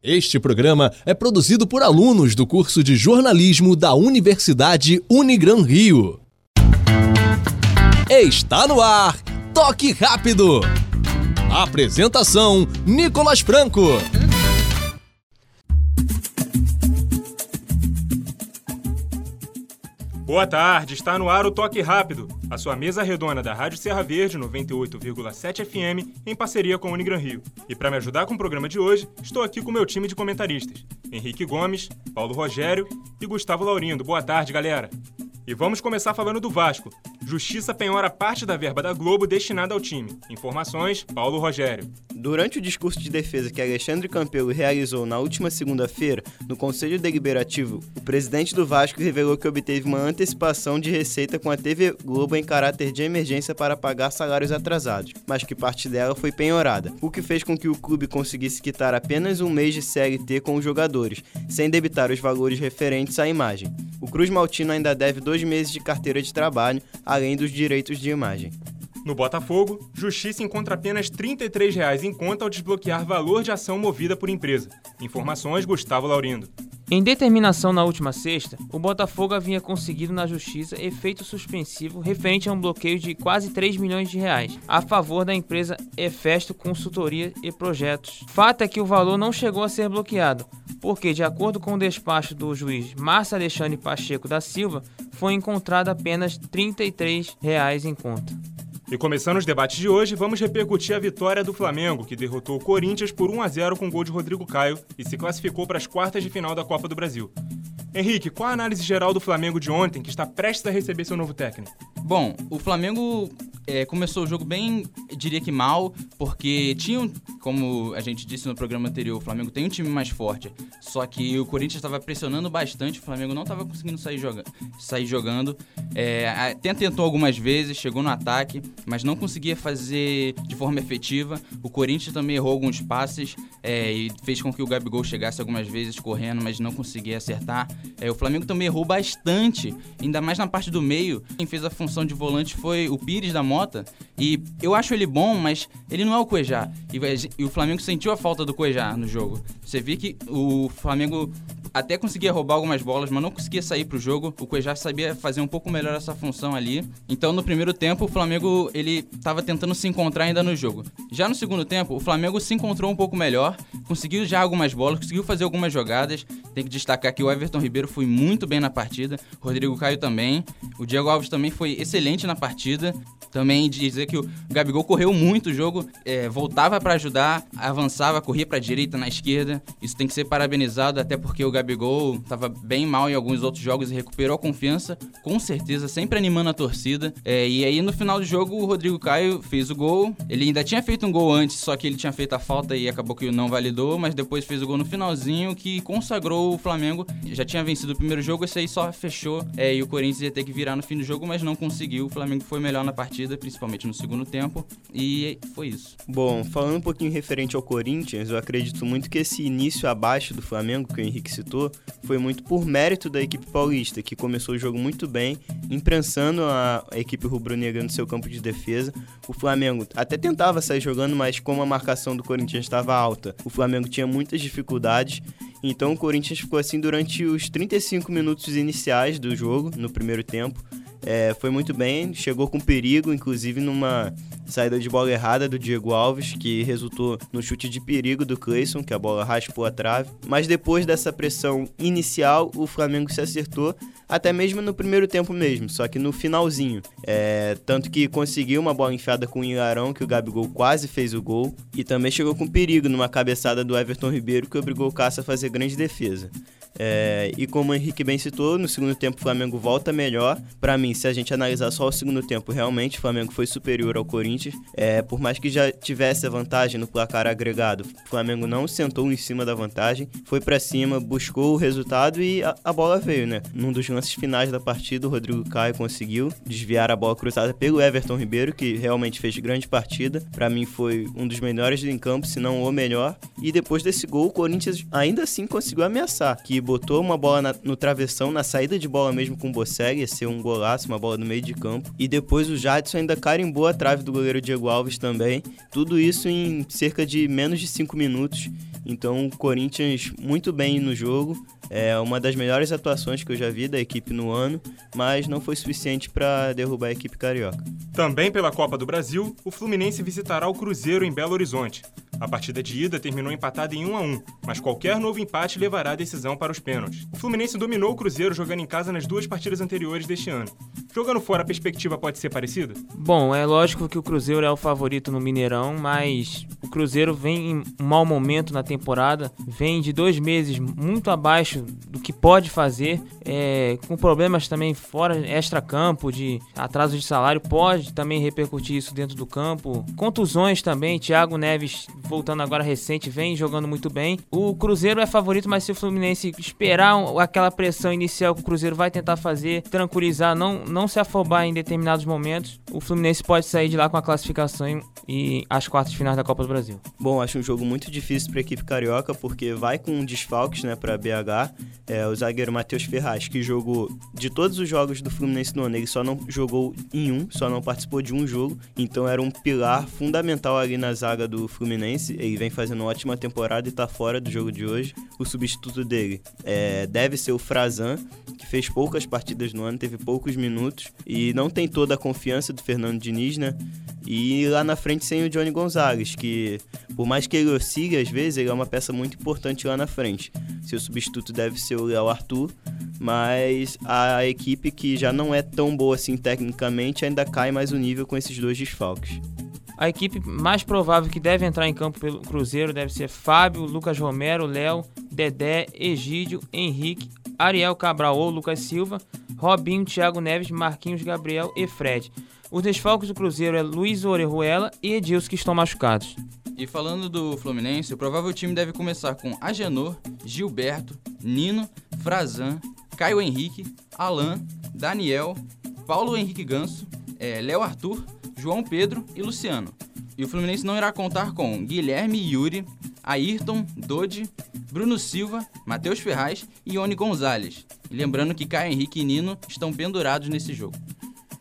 Este programa é produzido por alunos do curso de jornalismo da Universidade Unigran Rio. Está no ar, Toque Rápido. Apresentação: Nicolas Franco. Boa tarde, está no ar o Toque Rápido, a sua mesa redonda da Rádio Serra Verde 98,7 FM em parceria com a Unigran Rio. E para me ajudar com o programa de hoje, estou aqui com o meu time de comentaristas: Henrique Gomes, Paulo Rogério e Gustavo Laurindo. Boa tarde, galera. E vamos começar falando do Vasco. Justiça penhora parte da verba da Globo destinada ao time. Informações, Paulo Rogério. Durante o discurso de defesa que Alexandre Campelo realizou na última segunda-feira, no Conselho Deliberativo, o presidente do Vasco revelou que obteve uma antecipação de receita com a TV Globo em caráter de emergência para pagar salários atrasados, mas que parte dela foi penhorada, o que fez com que o clube conseguisse quitar apenas um mês de CLT com os jogadores, sem debitar os valores referentes à imagem. O Cruz Maltino ainda deve dois meses de carteira de trabalho, além dos direitos de imagem. No Botafogo, Justiça encontra apenas 33 reais em conta ao desbloquear valor de ação movida por empresa. Informações Gustavo Laurindo. Em determinação na última sexta, o Botafogo havia conseguido na justiça efeito suspensivo referente a um bloqueio de quase 3 milhões de reais a favor da empresa Efesto Consultoria e Projetos. Fato é que o valor não chegou a ser bloqueado, porque, de acordo com o despacho do juiz Márcio Alexandre Pacheco da Silva, foi encontrado apenas 33 reais em conta. E começando os debates de hoje, vamos repercutir a vitória do Flamengo, que derrotou o Corinthians por 1 a 0 com gol de Rodrigo Caio e se classificou para as quartas de final da Copa do Brasil. Henrique, qual a análise geral do Flamengo de ontem, que está prestes a receber seu novo técnico? Bom, o Flamengo é, começou o jogo bem, diria que mal, porque tinha, como a gente disse no programa anterior, o Flamengo tem um time mais forte. Só que o Corinthians estava pressionando bastante, o Flamengo não estava conseguindo sair, joga sair jogando. É, até tentou algumas vezes, chegou no ataque, mas não conseguia fazer de forma efetiva. O Corinthians também errou alguns passes é, e fez com que o Gabigol chegasse algumas vezes correndo, mas não conseguia acertar. É, o Flamengo também errou bastante, ainda mais na parte do meio. Quem fez a função de volante foi o Pires da Mota. E eu acho ele bom, mas ele não é o Cuejá. E, e o Flamengo sentiu a falta do Cuejá no jogo. Você vê que o Flamengo até conseguia roubar algumas bolas, mas não conseguia sair pro jogo. O Cuejá sabia fazer um pouco melhor essa função ali. Então, no primeiro tempo, o Flamengo ele estava tentando se encontrar ainda no jogo. Já no segundo tempo, o Flamengo se encontrou um pouco melhor, conseguiu já algumas bolas, conseguiu fazer algumas jogadas. Tem que destacar que o Everton Ribeiro foi muito bem na partida, Rodrigo Caio também. O Diego Alves também foi excelente na partida. Também dizer que o Gabigol correu muito o jogo, é, voltava para ajudar, avançava, corria para a direita, na esquerda. Isso tem que ser parabenizado, até porque o Gabigol estava bem mal em alguns outros jogos e recuperou a confiança, com certeza, sempre animando a torcida. É, e aí no final do jogo o Rodrigo Caio fez o gol. Ele ainda tinha feito um gol antes, só que ele tinha feito a falta e acabou que não validou, mas depois fez o gol no finalzinho que consagrou o Flamengo. Já tinha vencido o primeiro jogo, esse aí só fechou é, e o Corinthians ia ter que virar no fim do jogo, mas não conseguiu. O Flamengo foi melhor na partida partida, principalmente no segundo tempo, e foi isso. Bom, falando um pouquinho referente ao Corinthians, eu acredito muito que esse início abaixo do Flamengo, que o Henrique citou, foi muito por mérito da equipe paulista, que começou o jogo muito bem, imprensando a, equipe rubro-negra no seu campo de defesa. O Flamengo até tentava sair jogando, mas como a marcação do Corinthians estava alta, o Flamengo tinha muitas dificuldades. Então o Corinthians ficou assim durante os 35 minutos iniciais do jogo, no primeiro tempo. É, foi muito bem, chegou com perigo, inclusive numa saída de bola errada do Diego Alves, que resultou no chute de perigo do Cleison, que a bola raspou a trave. Mas depois dessa pressão inicial, o Flamengo se acertou, até mesmo no primeiro tempo mesmo, só que no finalzinho. É, tanto que conseguiu uma bola enfiada com o Ilharão, que o Gabigol quase fez o gol, e também chegou com perigo numa cabeçada do Everton Ribeiro, que obrigou o Cássio a fazer grande defesa. É, e como o Henrique bem citou, no segundo tempo o Flamengo volta melhor. Para mim, se a gente analisar só o segundo tempo, realmente o Flamengo foi superior ao Corinthians. É, por mais que já tivesse a vantagem no placar agregado, o Flamengo não sentou em cima da vantagem, foi para cima, buscou o resultado e a, a, bola veio, né? Num dos lances finais da partida, o Rodrigo Caio conseguiu desviar a bola cruzada pelo Everton Ribeiro, que realmente fez grande partida. Para mim foi um dos melhores em campo, se não o melhor. E depois desse gol, o Corinthians ainda assim conseguiu ameaçar, que botou uma bola na, no travessão, na saída de bola mesmo com o Bosseg, ia ser um golaço, uma bola no meio de campo. E depois o Jadson ainda carimbou a trave do goleiro Diego Alves também. Tudo isso em cerca de menos de 5 minutos. Então o Corinthians muito bem no jogo. É uma das melhores atuações que eu já vi da equipe no ano, mas não foi suficiente para derrubar a equipe carioca. Também pela Copa do Brasil, o Fluminense visitará o Cruzeiro em Belo Horizonte. A partida de ida terminou empatada em 1 a 1, mas qualquer novo empate levará a decisão para os pênaltis. O Fluminense dominou o Cruzeiro jogando em casa nas duas partidas anteriores deste ano. Jogando fora, a perspectiva pode ser parecida? Bom, é lógico que o Cruzeiro é o favorito no Mineirão, mas o Cruzeiro vem em mau momento na temporada, vem de dois meses muito abaixo do que pode fazer, é, com problemas também fora extra-campo, de atraso de salário, pode também repercutir isso dentro do campo. Contusões também, Thiago Neves voltando agora recente, vem jogando muito bem. O Cruzeiro é favorito, mas se o Fluminense esperar aquela pressão inicial que o Cruzeiro vai tentar fazer, tranquilizar, não, não se afobar em determinados momentos, o Fluminense pode sair de lá com a classificação e as quartas finais da Copa do Brasil. Bom, acho um jogo muito difícil para a equipe carioca, porque vai com desfalques né, para BH. É, o zagueiro Matheus Ferraz, que jogou de todos os jogos do Fluminense no ano, ele só não jogou em um, só não participou de um jogo, então era um pilar fundamental ali na zaga do Fluminense. Ele vem fazendo uma ótima temporada e está fora do jogo de hoje. O substituto dele é, deve ser o Frazan, fez poucas partidas no ano, teve poucos minutos e não tem toda a confiança do Fernando Diniz, né? E lá na frente sem o Johnny Gonzalez, que por mais que ele oscile às vezes, ele é uma peça muito importante lá na frente. Seu substituto deve ser o Léo Arthur, mas a equipe que já não é tão boa assim tecnicamente ainda cai mais o nível com esses dois desfalques. A equipe mais provável que deve entrar em campo pelo Cruzeiro deve ser Fábio, Lucas Romero, Léo, Dedé, Egídio, Henrique, Ariel Cabral ou Lucas Silva, Robinho, Thiago Neves, Marquinhos, Gabriel e Fred. Os desfalques do Cruzeiro é Luiz Orejuela e Edilson que estão machucados. E falando do Fluminense, o provável time deve começar com Agenor, Gilberto, Nino, Frazan, Caio Henrique, Alan, Daniel, Paulo Henrique Ganso, é, Léo Arthur, João Pedro e Luciano. E o Fluminense não irá contar com Guilherme Yuri, Ayrton, Dodi, Bruno Silva, Matheus Ferraz e Ione Gonzalez. Lembrando que Caio Henrique e Nino estão pendurados nesse jogo.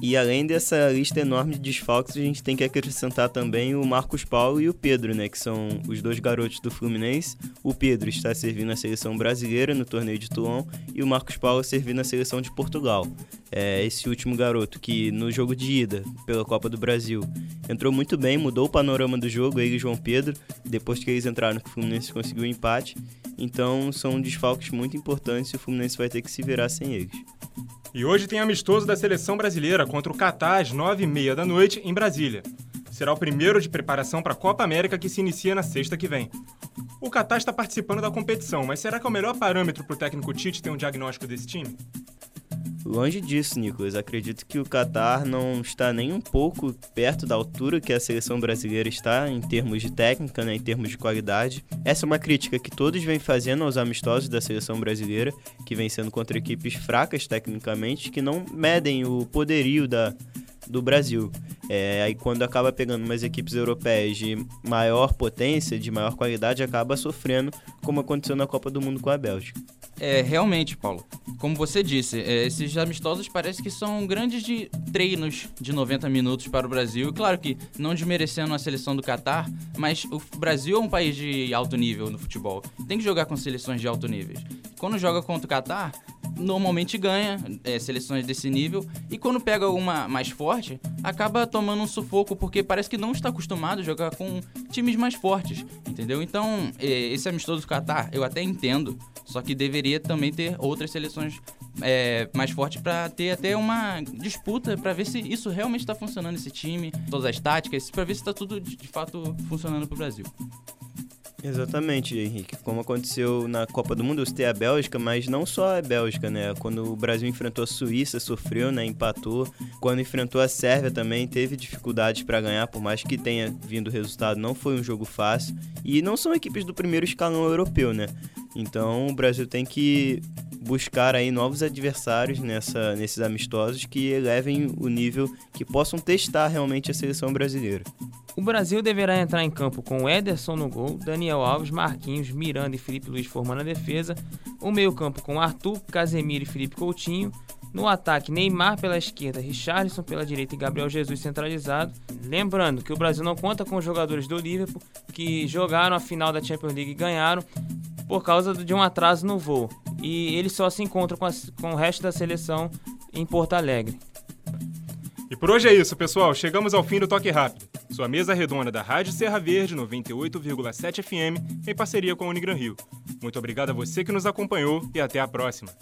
E além dessa lista enorme de desfalques, a gente tem que acrescentar também o Marcos Paulo e o Pedro, né, que são os dois garotos do Fluminense. O Pedro está servindo a seleção brasileira no torneio de Toulon e o Marcos Paulo servindo a seleção de Portugal. É, esse último garoto que no jogo de ida pela Copa do Brasil entrou muito bem, mudou o panorama do jogo, ele e João Pedro, depois que eles entraram o Fluminense conseguiu o um empate. Então são desfalques muito importantes e o Fluminense vai ter que se virar sem eles. E hoje tem amistoso da seleção brasileira contra o Catar às 9h30 da noite em Brasília. Será o primeiro de preparação para a Copa América que se inicia na sexta que vem. O Catar está participando da competição, mas será que é o melhor parâmetro para o técnico Tite ter um diagnóstico desse time? Longe disso, Nicolas. Acredito que o Catar não está nem um pouco perto da altura que a seleção brasileira está em termos de técnica, né, em termos de qualidade. Essa é uma crítica que todos vêm fazendo aos amistosos da seleção brasileira, que vem sendo contra equipes fracas tecnicamente, que não medem o poderio da, do Brasil. É, aí quando acaba pegando umas equipes europeias de maior potência, de maior qualidade, acaba sofrendo, como aconteceu na Copa do Mundo com a Bélgica. É, realmente, Paulo. Como você disse, é, esses amistosos parece que são grandes de treinos de 90 minutos para o Brasil. Claro que não desmerecendo a seleção do Catar, mas o Brasil é um país de alto nível no futebol. Tem que jogar com seleções de alto nível. Quando joga contra o Catar, normalmente ganha é, seleções desse nível e quando pega uma mais forte, acaba tomando um sufoco porque parece que não está acostumado a jogar com times mais fortes, entendeu? Então, é, esse amistoso do Qatar, eu até entendo, só que deveria também ter outras seleções é, mais fortes para ter até uma disputa para ver se isso realmente está funcionando esse time, todas as táticas, para ver se está tudo de fato funcionando para o Brasil. Exatamente, Henrique. Como aconteceu na Copa do Mundo, eu citei a Bélgica, mas não só a Bélgica, né? Quando o Brasil enfrentou a Suíça, sofreu, né? Empatou. Quando enfrentou a Sérvia também, teve dificuldades para ganhar, por mais que tenha vindo o resultado, não foi um jogo fácil. E não são equipes do primeiro escalão europeu, né? Então o Brasil tem que buscar aí novos adversários nessa, nesses amistosos que elevem o nível, que possam testar realmente a seleção brasileira. O Brasil deverá entrar em campo com Ederson no gol, Daniel Alves, Marquinhos, Miranda e Felipe Luiz formando a defesa, o meio-campo com Arthur, Casemiro e Felipe Coutinho, no ataque, Neymar pela esquerda, Richarlison pela direita e Gabriel Jesus centralizado. Lembrando que o Brasil não conta com os jogadores do Liverpool que jogaram a final da Champions League e ganharam por causa de um atraso no voo. E eles só se encontram com, a, com o resto da seleção em Porto Alegre. E por hoje é isso, pessoal. Chegamos ao fim do Toque Rápido. Sua mesa redonda da Rádio Serra Verde 98,7 FM em parceria com a Unigran Rio. Muito obrigado a você que nos acompanhou e até a próxima.